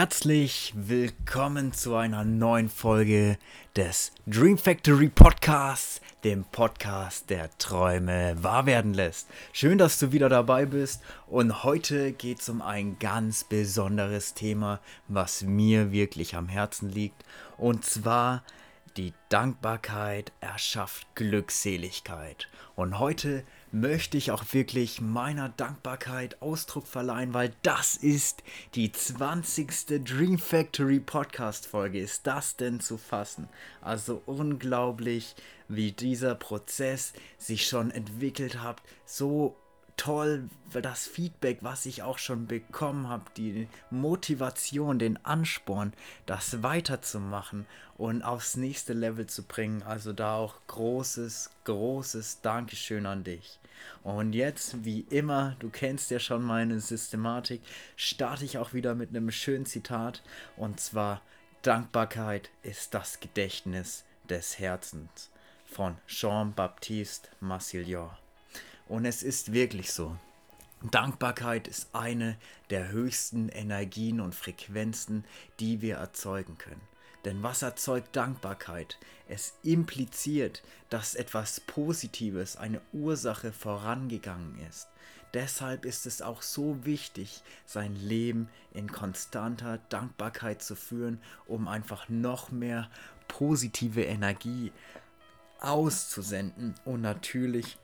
Herzlich willkommen zu einer neuen Folge des Dream Factory Podcasts, dem Podcast, der Träume wahr werden lässt. Schön, dass du wieder dabei bist und heute geht es um ein ganz besonderes Thema, was mir wirklich am Herzen liegt und zwar die Dankbarkeit erschafft Glückseligkeit. Und heute möchte ich auch wirklich meiner Dankbarkeit Ausdruck verleihen, weil das ist die 20. Dream Factory Podcast Folge. Ist das denn zu fassen? Also unglaublich, wie dieser Prozess sich schon entwickelt hat. So toll, das Feedback, was ich auch schon bekommen habe, die Motivation, den Ansporn, das weiterzumachen und aufs nächste Level zu bringen. Also da auch großes, großes Dankeschön an dich. Und jetzt, wie immer, du kennst ja schon meine Systematik, starte ich auch wieder mit einem schönen Zitat. Und zwar, Dankbarkeit ist das Gedächtnis des Herzens von Jean-Baptiste Massillon. Und es ist wirklich so. Dankbarkeit ist eine der höchsten Energien und Frequenzen, die wir erzeugen können. Denn was erzeugt Dankbarkeit? Es impliziert, dass etwas Positives, eine Ursache vorangegangen ist. Deshalb ist es auch so wichtig, sein Leben in konstanter Dankbarkeit zu führen, um einfach noch mehr positive Energie auszusenden und natürlich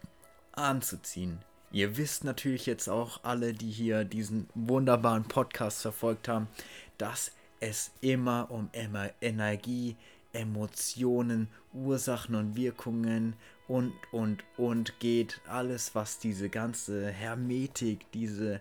anzuziehen. Ihr wisst natürlich jetzt auch alle, die hier diesen wunderbaren Podcast verfolgt haben, dass es immer um Energie, Emotionen, Ursachen und Wirkungen und, und, und geht. Alles, was diese ganze Hermetik, diese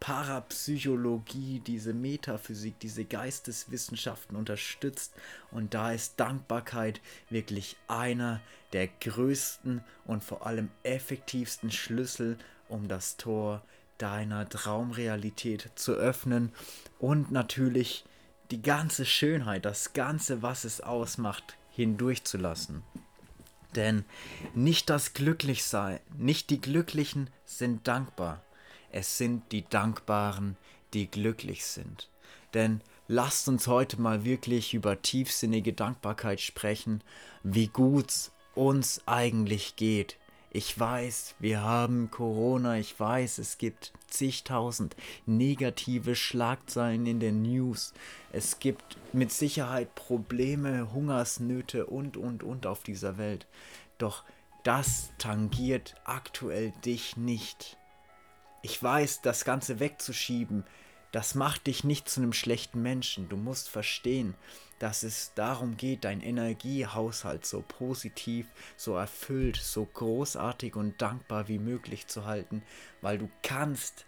Parapsychologie, diese Metaphysik, diese Geisteswissenschaften unterstützt. Und da ist Dankbarkeit wirklich einer der größten und vor allem effektivsten Schlüssel, um das Tor deiner Traumrealität zu öffnen und natürlich die ganze Schönheit, das Ganze, was es ausmacht, hindurchzulassen. Denn nicht das Glücklichsein, nicht die Glücklichen sind dankbar, es sind die Dankbaren, die glücklich sind. Denn lasst uns heute mal wirklich über tiefsinnige Dankbarkeit sprechen, wie gut uns eigentlich geht. Ich weiß, wir haben Corona, ich weiß, es gibt zigtausend negative Schlagzeilen in den News. Es gibt mit Sicherheit Probleme, Hungersnöte und, und, und auf dieser Welt. Doch das tangiert aktuell dich nicht. Ich weiß, das Ganze wegzuschieben, das macht dich nicht zu einem schlechten Menschen. Du musst verstehen, dass es darum geht, dein Energiehaushalt so positiv, so erfüllt, so großartig und dankbar wie möglich zu halten, weil du kannst,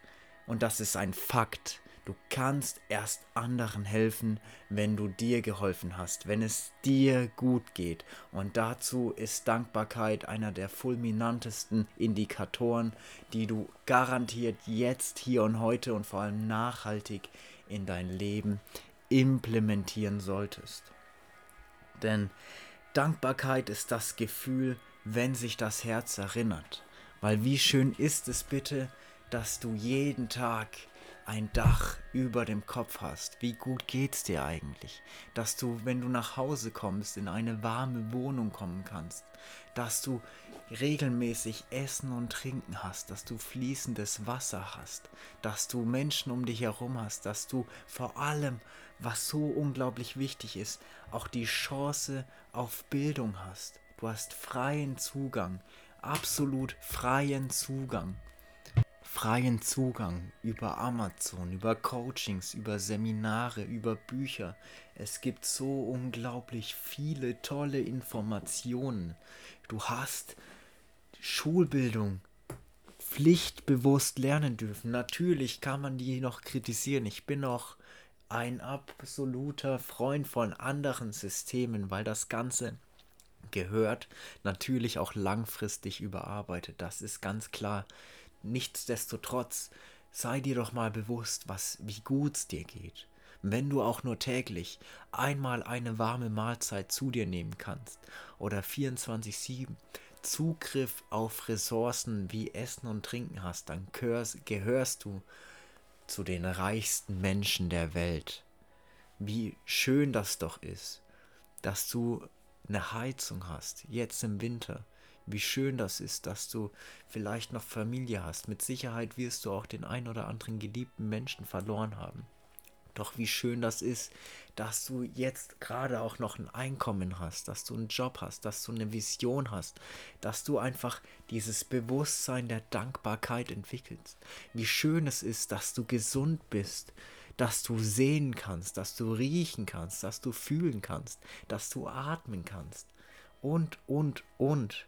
und das ist ein Fakt, Du kannst erst anderen helfen, wenn du dir geholfen hast, wenn es dir gut geht. Und dazu ist Dankbarkeit einer der fulminantesten Indikatoren, die du garantiert jetzt, hier und heute und vor allem nachhaltig in dein Leben implementieren solltest. Denn Dankbarkeit ist das Gefühl, wenn sich das Herz erinnert. Weil wie schön ist es bitte, dass du jeden Tag ein Dach über dem Kopf hast. Wie gut geht's dir eigentlich? Dass du, wenn du nach Hause kommst, in eine warme Wohnung kommen kannst. Dass du regelmäßig Essen und Trinken hast, dass du fließendes Wasser hast, dass du Menschen um dich herum hast, dass du vor allem, was so unglaublich wichtig ist, auch die Chance auf Bildung hast. Du hast freien Zugang, absolut freien Zugang freien Zugang über Amazon, über Coachings, über Seminare, über Bücher. Es gibt so unglaublich viele tolle Informationen. Du hast Schulbildung pflichtbewusst lernen dürfen. Natürlich kann man die noch kritisieren. Ich bin auch ein absoluter Freund von anderen Systemen, weil das Ganze gehört natürlich auch langfristig überarbeitet. Das ist ganz klar. Nichtsdestotrotz, sei dir doch mal bewusst, was, wie gut's dir geht. Wenn du auch nur täglich einmal eine warme Mahlzeit zu dir nehmen kannst oder 24-7 Zugriff auf Ressourcen wie Essen und Trinken hast, dann gehörst, gehörst du zu den reichsten Menschen der Welt. wie schön das doch ist, dass du eine Heizung hast, jetzt im Winter. Wie schön das ist, dass du vielleicht noch Familie hast. Mit Sicherheit wirst du auch den ein oder anderen geliebten Menschen verloren haben. Doch wie schön das ist, dass du jetzt gerade auch noch ein Einkommen hast, dass du einen Job hast, dass du eine Vision hast, dass du einfach dieses Bewusstsein der Dankbarkeit entwickelst. Wie schön es ist, dass du gesund bist, dass du sehen kannst, dass du riechen kannst, dass du fühlen kannst, dass du atmen kannst. Und, und, und.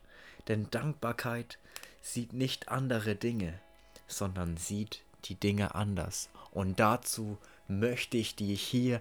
Denn Dankbarkeit sieht nicht andere Dinge, sondern sieht die Dinge anders. Und dazu möchte ich dich hier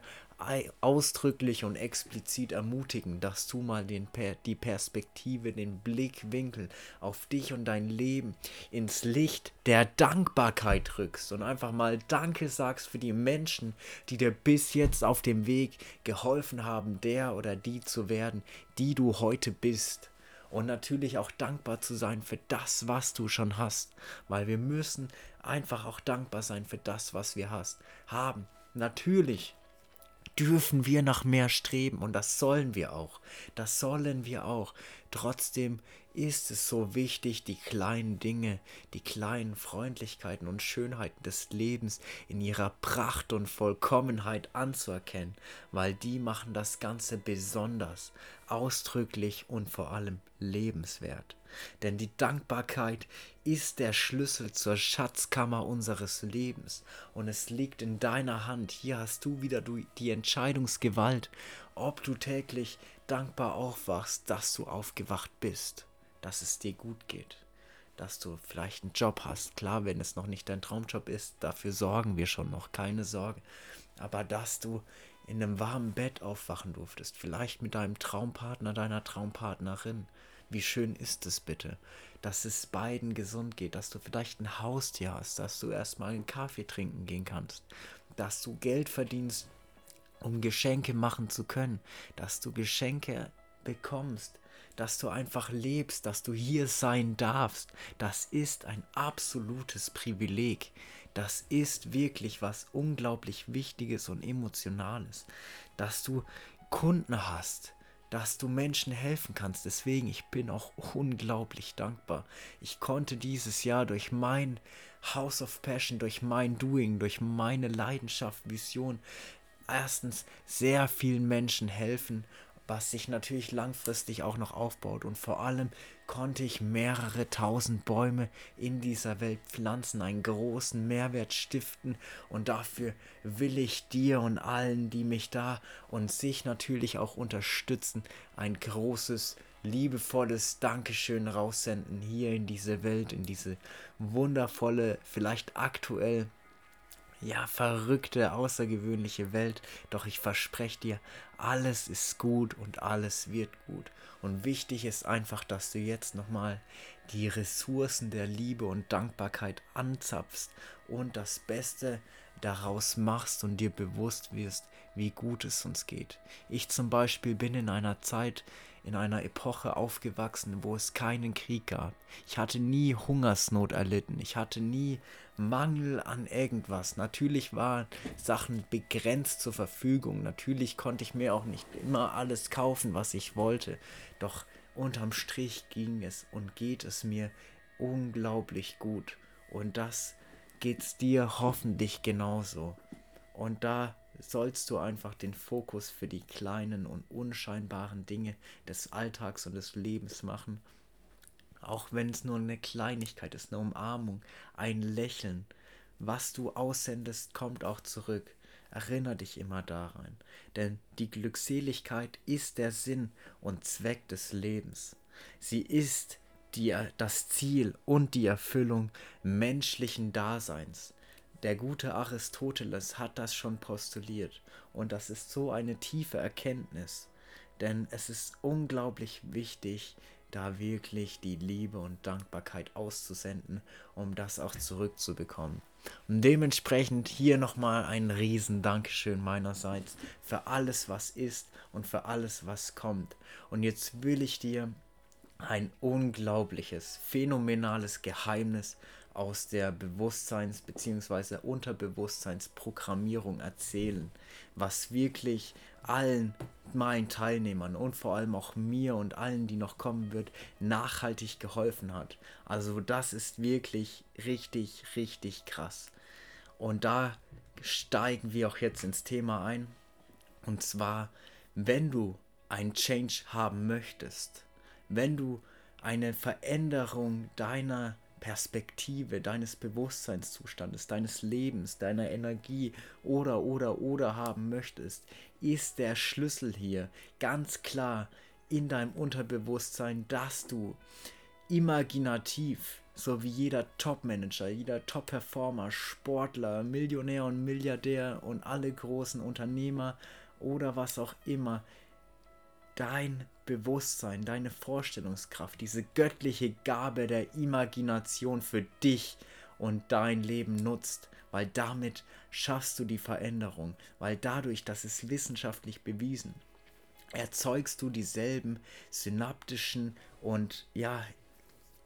ausdrücklich und explizit ermutigen, dass du mal den, die Perspektive, den Blickwinkel auf dich und dein Leben ins Licht der Dankbarkeit rückst und einfach mal Danke sagst für die Menschen, die dir bis jetzt auf dem Weg geholfen haben, der oder die zu werden, die du heute bist und natürlich auch dankbar zu sein für das, was du schon hast, weil wir müssen einfach auch dankbar sein für das, was wir hast, haben. Natürlich dürfen wir nach mehr streben und das sollen wir auch. Das sollen wir auch. Trotzdem ist es so wichtig, die kleinen Dinge, die kleinen Freundlichkeiten und Schönheiten des Lebens in ihrer Pracht und Vollkommenheit anzuerkennen, weil die machen das Ganze besonders, ausdrücklich und vor allem lebenswert. Denn die Dankbarkeit ist der Schlüssel zur Schatzkammer unseres Lebens und es liegt in deiner Hand. Hier hast du wieder die Entscheidungsgewalt, ob du täglich dankbar aufwachst, dass du aufgewacht bist dass es dir gut geht, dass du vielleicht einen Job hast. Klar, wenn es noch nicht dein Traumjob ist, dafür sorgen wir schon noch, keine Sorge. Aber dass du in einem warmen Bett aufwachen durftest, vielleicht mit deinem Traumpartner, deiner Traumpartnerin. Wie schön ist es bitte, dass es beiden gesund geht, dass du vielleicht ein Haustier hast, dass du erstmal einen Kaffee trinken gehen kannst, dass du Geld verdienst, um Geschenke machen zu können, dass du Geschenke bekommst, dass du einfach lebst, dass du hier sein darfst. Das ist ein absolutes Privileg. Das ist wirklich was unglaublich Wichtiges und Emotionales, dass du Kunden hast, dass du Menschen helfen kannst. Deswegen, ich bin auch unglaublich dankbar. Ich konnte dieses Jahr durch mein House of Passion, durch mein Doing, durch meine Leidenschaft, Vision, erstens sehr vielen Menschen helfen was sich natürlich langfristig auch noch aufbaut. Und vor allem konnte ich mehrere tausend Bäume in dieser Welt pflanzen, einen großen Mehrwert stiften. Und dafür will ich dir und allen, die mich da und sich natürlich auch unterstützen, ein großes, liebevolles Dankeschön raussenden hier in diese Welt, in diese wundervolle, vielleicht aktuell ja, verrückte, außergewöhnliche Welt. Doch ich verspreche dir, alles ist gut und alles wird gut. Und wichtig ist einfach, dass du jetzt nochmal die Ressourcen der Liebe und Dankbarkeit anzapfst und das Beste daraus machst und dir bewusst wirst, wie gut es uns geht. Ich zum Beispiel bin in einer Zeit, in einer Epoche aufgewachsen, wo es keinen Krieg gab. Ich hatte nie Hungersnot erlitten. Ich hatte nie Mangel an irgendwas. Natürlich waren Sachen begrenzt zur Verfügung. Natürlich konnte ich mir auch nicht immer alles kaufen, was ich wollte. Doch unterm Strich ging es und geht es mir unglaublich gut. Und das geht's dir hoffentlich genauso. Und da sollst du einfach den Fokus für die kleinen und unscheinbaren Dinge des Alltags und des Lebens machen. Auch wenn es nur eine Kleinigkeit ist, eine Umarmung, ein Lächeln. Was du aussendest, kommt auch zurück. Erinner dich immer daran, denn die Glückseligkeit ist der Sinn und Zweck des Lebens. Sie ist die, das Ziel und die Erfüllung menschlichen Daseins. Der gute Aristoteles hat das schon postuliert und das ist so eine tiefe Erkenntnis, denn es ist unglaublich wichtig, da wirklich die Liebe und Dankbarkeit auszusenden, um das auch zurückzubekommen. Und dementsprechend hier nochmal ein riesen Dankeschön meinerseits für alles, was ist und für alles, was kommt. Und jetzt will ich dir ein unglaubliches, phänomenales Geheimnis aus der Bewusstseins- bzw. Unterbewusstseinsprogrammierung erzählen, was wirklich allen meinen Teilnehmern und vor allem auch mir und allen, die noch kommen wird, nachhaltig geholfen hat. Also das ist wirklich richtig, richtig krass. Und da steigen wir auch jetzt ins Thema ein. Und zwar, wenn du ein Change haben möchtest, wenn du eine Veränderung deiner Perspektive, deines Bewusstseinszustandes, deines Lebens, deiner Energie oder oder oder haben möchtest, ist der Schlüssel hier ganz klar in deinem Unterbewusstsein, dass du imaginativ, so wie jeder Top-Manager, jeder Top-Performer, Sportler, Millionär und Milliardär und alle großen Unternehmer oder was auch immer, dein Bewusstsein, deine Vorstellungskraft, diese göttliche Gabe der Imagination für dich und dein Leben nutzt, weil damit schaffst du die Veränderung, weil dadurch, das ist wissenschaftlich bewiesen, erzeugst du dieselben synaptischen und ja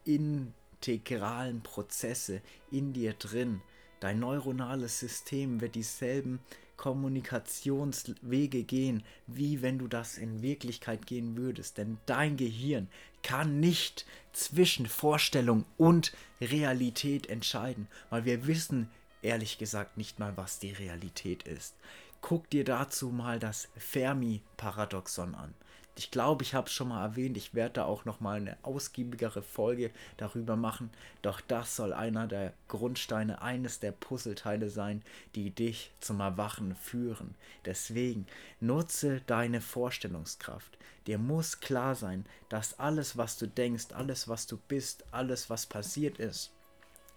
integralen Prozesse in dir drin. Dein neuronales System wird dieselben Kommunikationswege gehen, wie wenn du das in Wirklichkeit gehen würdest. Denn dein Gehirn kann nicht zwischen Vorstellung und Realität entscheiden, weil wir wissen ehrlich gesagt nicht mal, was die Realität ist. Guck dir dazu mal das Fermi-Paradoxon an. Ich glaube, ich habe es schon mal erwähnt. Ich werde da auch noch mal eine ausgiebigere Folge darüber machen. Doch das soll einer der Grundsteine, eines der Puzzleteile sein, die dich zum Erwachen führen. Deswegen nutze deine Vorstellungskraft. Dir muss klar sein, dass alles, was du denkst, alles, was du bist, alles, was passiert ist,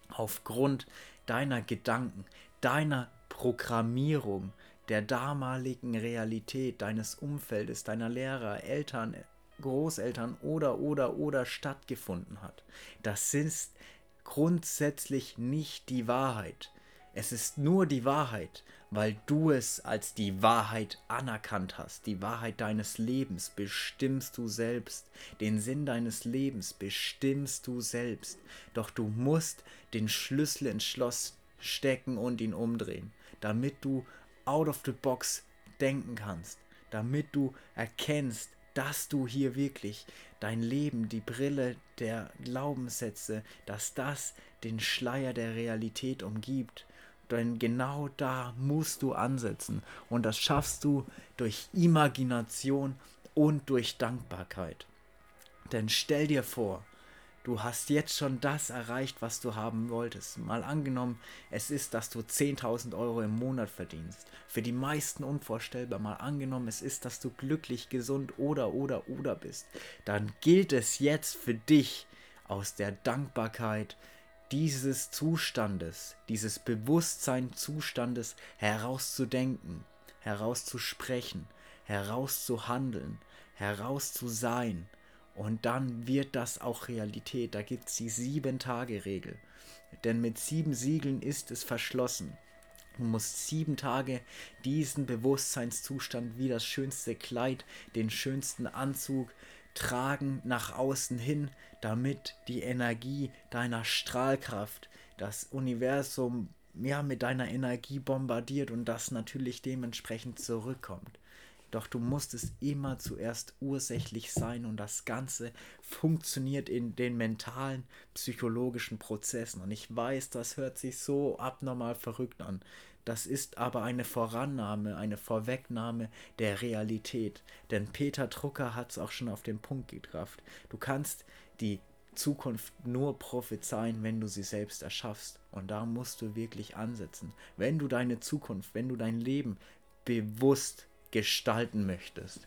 aufgrund deiner Gedanken, deiner Programmierung, der damaligen Realität deines Umfeldes, deiner Lehrer, Eltern, Großeltern oder oder oder stattgefunden hat. Das ist grundsätzlich nicht die Wahrheit. Es ist nur die Wahrheit, weil du es als die Wahrheit anerkannt hast. Die Wahrheit deines Lebens bestimmst du selbst. Den Sinn deines Lebens bestimmst du selbst. Doch du musst den Schlüssel ins Schloss stecken und ihn umdrehen, damit du out of the box denken kannst, damit du erkennst, dass du hier wirklich dein Leben, die Brille der Glaubenssätze, dass das den Schleier der Realität umgibt. Denn genau da musst du ansetzen. Und das schaffst du durch Imagination und durch Dankbarkeit. Denn stell dir vor, du hast jetzt schon das erreicht, was du haben wolltest. Mal angenommen, es ist, dass du 10.000 Euro im Monat verdienst. Für die meisten unvorstellbar. Mal angenommen, es ist, dass du glücklich, gesund oder oder oder bist. Dann gilt es jetzt für dich aus der Dankbarkeit dieses Zustandes, dieses Bewusstseinzustandes herauszudenken, herauszusprechen, herauszuhandeln, herauszusein und dann wird das auch Realität. Da gibt es die Sieben-Tage-Regel. Denn mit sieben Siegeln ist es verschlossen. Du musst sieben Tage diesen Bewusstseinszustand wie das schönste Kleid, den schönsten Anzug tragen nach außen hin, damit die Energie deiner Strahlkraft das Universum ja mit deiner Energie bombardiert und das natürlich dementsprechend zurückkommt. Doch du musst es immer zuerst ursächlich sein und das Ganze funktioniert in den mentalen, psychologischen Prozessen. Und ich weiß, das hört sich so abnormal verrückt an. Das ist aber eine Vorannahme, eine Vorwegnahme der Realität. Denn Peter Drucker hat es auch schon auf den Punkt gebracht. Du kannst die Zukunft nur prophezeien, wenn du sie selbst erschaffst. Und da musst du wirklich ansetzen. Wenn du deine Zukunft, wenn du dein Leben bewusst gestalten möchtest,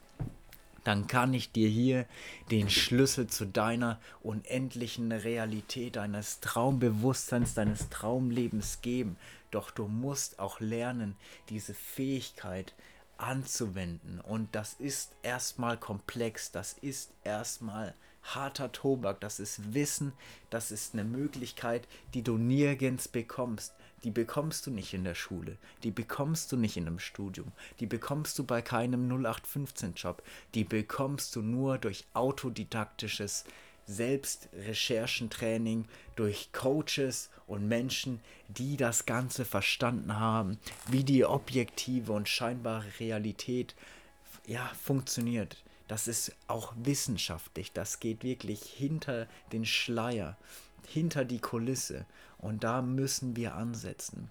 dann kann ich dir hier den Schlüssel zu deiner unendlichen Realität, deines Traumbewusstseins, deines Traumlebens geben. Doch du musst auch lernen, diese Fähigkeit anzuwenden. Und das ist erstmal komplex, das ist erstmal harter Tobak, das ist Wissen, das ist eine Möglichkeit, die du nirgends bekommst die bekommst du nicht in der Schule, die bekommst du nicht in einem Studium, die bekommst du bei keinem 0815-Job, die bekommst du nur durch autodidaktisches Selbstrecherchentraining, durch Coaches und Menschen, die das Ganze verstanden haben, wie die objektive und scheinbare Realität ja, funktioniert. Das ist auch wissenschaftlich, das geht wirklich hinter den Schleier, hinter die Kulisse und da müssen wir ansetzen.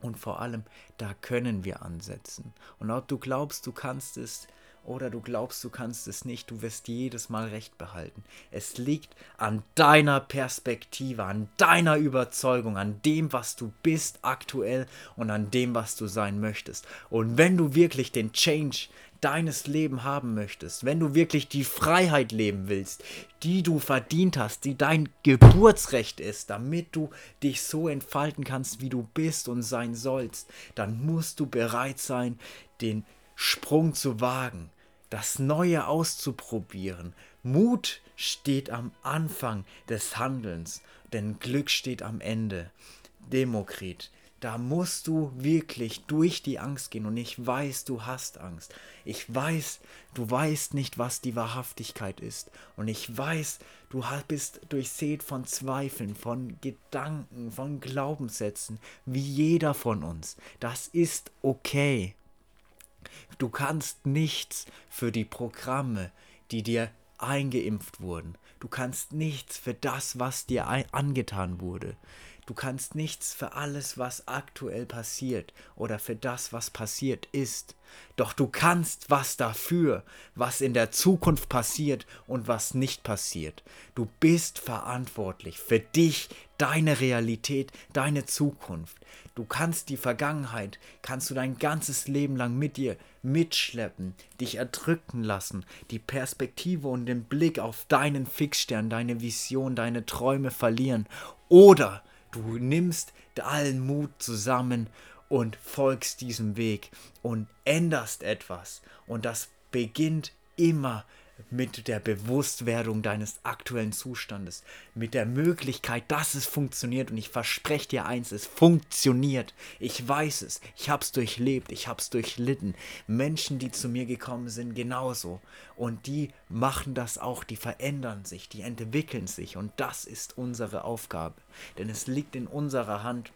Und vor allem, da können wir ansetzen. Und ob du glaubst, du kannst es oder du glaubst, du kannst es nicht, du wirst jedes Mal recht behalten. Es liegt an deiner Perspektive, an deiner Überzeugung, an dem, was du bist aktuell und an dem, was du sein möchtest. Und wenn du wirklich den Change deines Leben haben möchtest, wenn du wirklich die Freiheit leben willst, die du verdient hast, die dein Geburtsrecht ist, damit du dich so entfalten kannst, wie du bist und sein sollst, dann musst du bereit sein, den Sprung zu wagen, das Neue auszuprobieren. Mut steht am Anfang des Handelns, denn Glück steht am Ende. Demokrit, da musst du wirklich durch die Angst gehen und ich weiß, du hast Angst. Ich weiß, du weißt nicht, was die Wahrhaftigkeit ist. Und ich weiß, du bist durchsät von Zweifeln, von Gedanken, von Glaubenssätzen, wie jeder von uns. Das ist okay. Du kannst nichts für die Programme, die dir eingeimpft wurden. Du kannst nichts für das, was dir angetan wurde. Du kannst nichts für alles, was aktuell passiert oder für das, was passiert ist. Doch du kannst was dafür, was in der Zukunft passiert und was nicht passiert. Du bist verantwortlich für dich, deine Realität, deine Zukunft. Du kannst die Vergangenheit, kannst du dein ganzes Leben lang mit dir mitschleppen, dich erdrücken lassen, die Perspektive und den Blick auf deinen Fixstern, deine Vision, deine Träume verlieren. Oder du nimmst allen Mut zusammen und folgst diesem Weg und änderst etwas. Und das beginnt immer mit der Bewusstwerdung deines aktuellen Zustandes, mit der Möglichkeit, dass es funktioniert. Und ich verspreche dir eins, es funktioniert. Ich weiß es, ich habe es durchlebt, ich habe es durchlitten. Menschen, die zu mir gekommen sind, genauso. Und die machen das auch, die verändern sich, die entwickeln sich. Und das ist unsere Aufgabe. Denn es liegt in unserer Hand,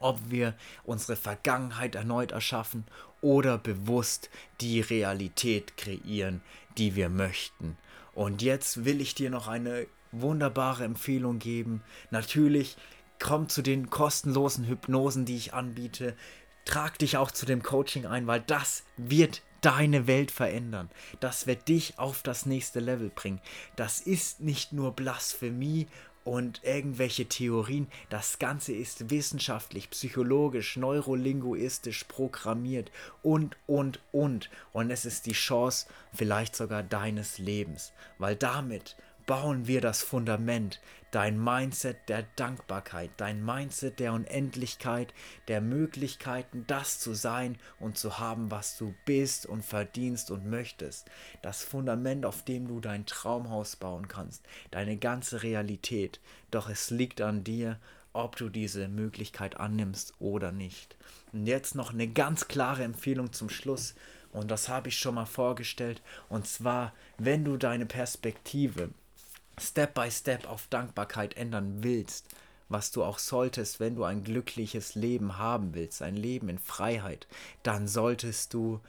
ob wir unsere Vergangenheit erneut erschaffen oder bewusst die Realität kreieren, die wir möchten. Und jetzt will ich dir noch eine wunderbare Empfehlung geben. Natürlich komm zu den kostenlosen Hypnosen, die ich anbiete. Trag dich auch zu dem Coaching ein, weil das wird deine Welt verändern. Das wird dich auf das nächste Level bringen. Das ist nicht nur Blasphemie und irgendwelche Theorien. Das Ganze ist wissenschaftlich, psychologisch, neurolinguistisch programmiert und, und, und. Und es ist die Chance vielleicht sogar deines Lebens, weil damit bauen wir das Fundament, dein Mindset der Dankbarkeit, dein Mindset der Unendlichkeit, der Möglichkeiten, das zu sein und zu haben, was du bist und verdienst und möchtest. Das Fundament, auf dem du dein Traumhaus bauen kannst, deine ganze Realität. Doch es liegt an dir, ob du diese Möglichkeit annimmst oder nicht. Und jetzt noch eine ganz klare Empfehlung zum Schluss. Und das habe ich schon mal vorgestellt. Und zwar, wenn du deine Perspektive Step by Step auf Dankbarkeit ändern willst, was du auch solltest, wenn du ein glückliches Leben haben willst, ein Leben in Freiheit, dann solltest du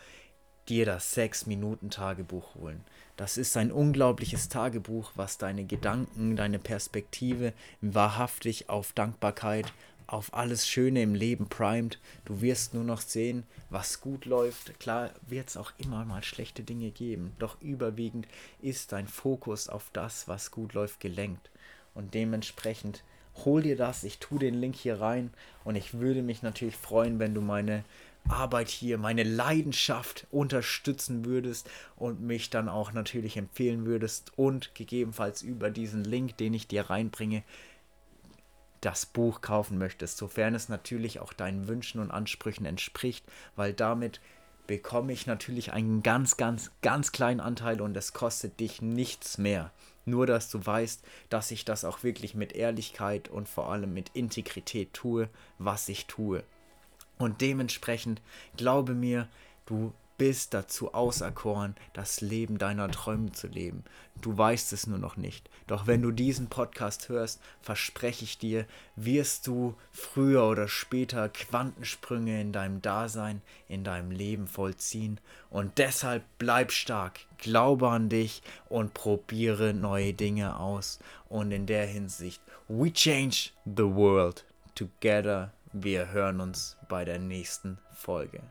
dir das 6-Minuten-Tagebuch holen. Das ist ein unglaubliches Tagebuch, was deine Gedanken, deine Perspektive wahrhaftig auf Dankbarkeit, auf alles Schöne im Leben primed. Du wirst nur noch sehen, was gut läuft. Klar wird es auch immer mal schlechte Dinge geben, doch überwiegend ist dein Fokus auf das, was gut läuft, gelenkt. Und dementsprechend hol dir das. Ich tue den Link hier rein und ich würde mich natürlich freuen, wenn du meine Arbeit hier, meine Leidenschaft unterstützen würdest und mich dann auch natürlich empfehlen würdest und gegebenenfalls über diesen Link, den ich dir reinbringe, das Buch kaufen möchtest, sofern es natürlich auch deinen Wünschen und Ansprüchen entspricht, weil damit bekomme ich natürlich einen ganz, ganz, ganz kleinen Anteil und es kostet dich nichts mehr. Nur, dass du weißt, dass ich das auch wirklich mit Ehrlichkeit und vor allem mit Integrität tue, was ich tue. Und dementsprechend, glaube mir, du bist dazu auserkoren, das Leben deiner Träume zu leben. Du weißt es nur noch nicht. Doch wenn du diesen Podcast hörst, verspreche ich dir, wirst du früher oder später Quantensprünge in deinem Dasein, in deinem Leben vollziehen. Und deshalb bleib stark, glaube an dich und probiere neue Dinge aus. Und in der Hinsicht, we change the world together. Wir hören uns bei der nächsten Folge.